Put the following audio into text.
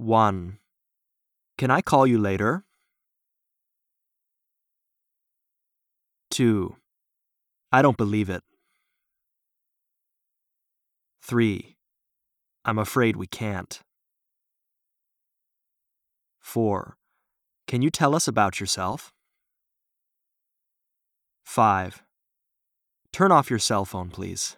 1. Can I call you later? 2. I don't believe it. 3. I'm afraid we can't. 4. Can you tell us about yourself? 5. Turn off your cell phone, please.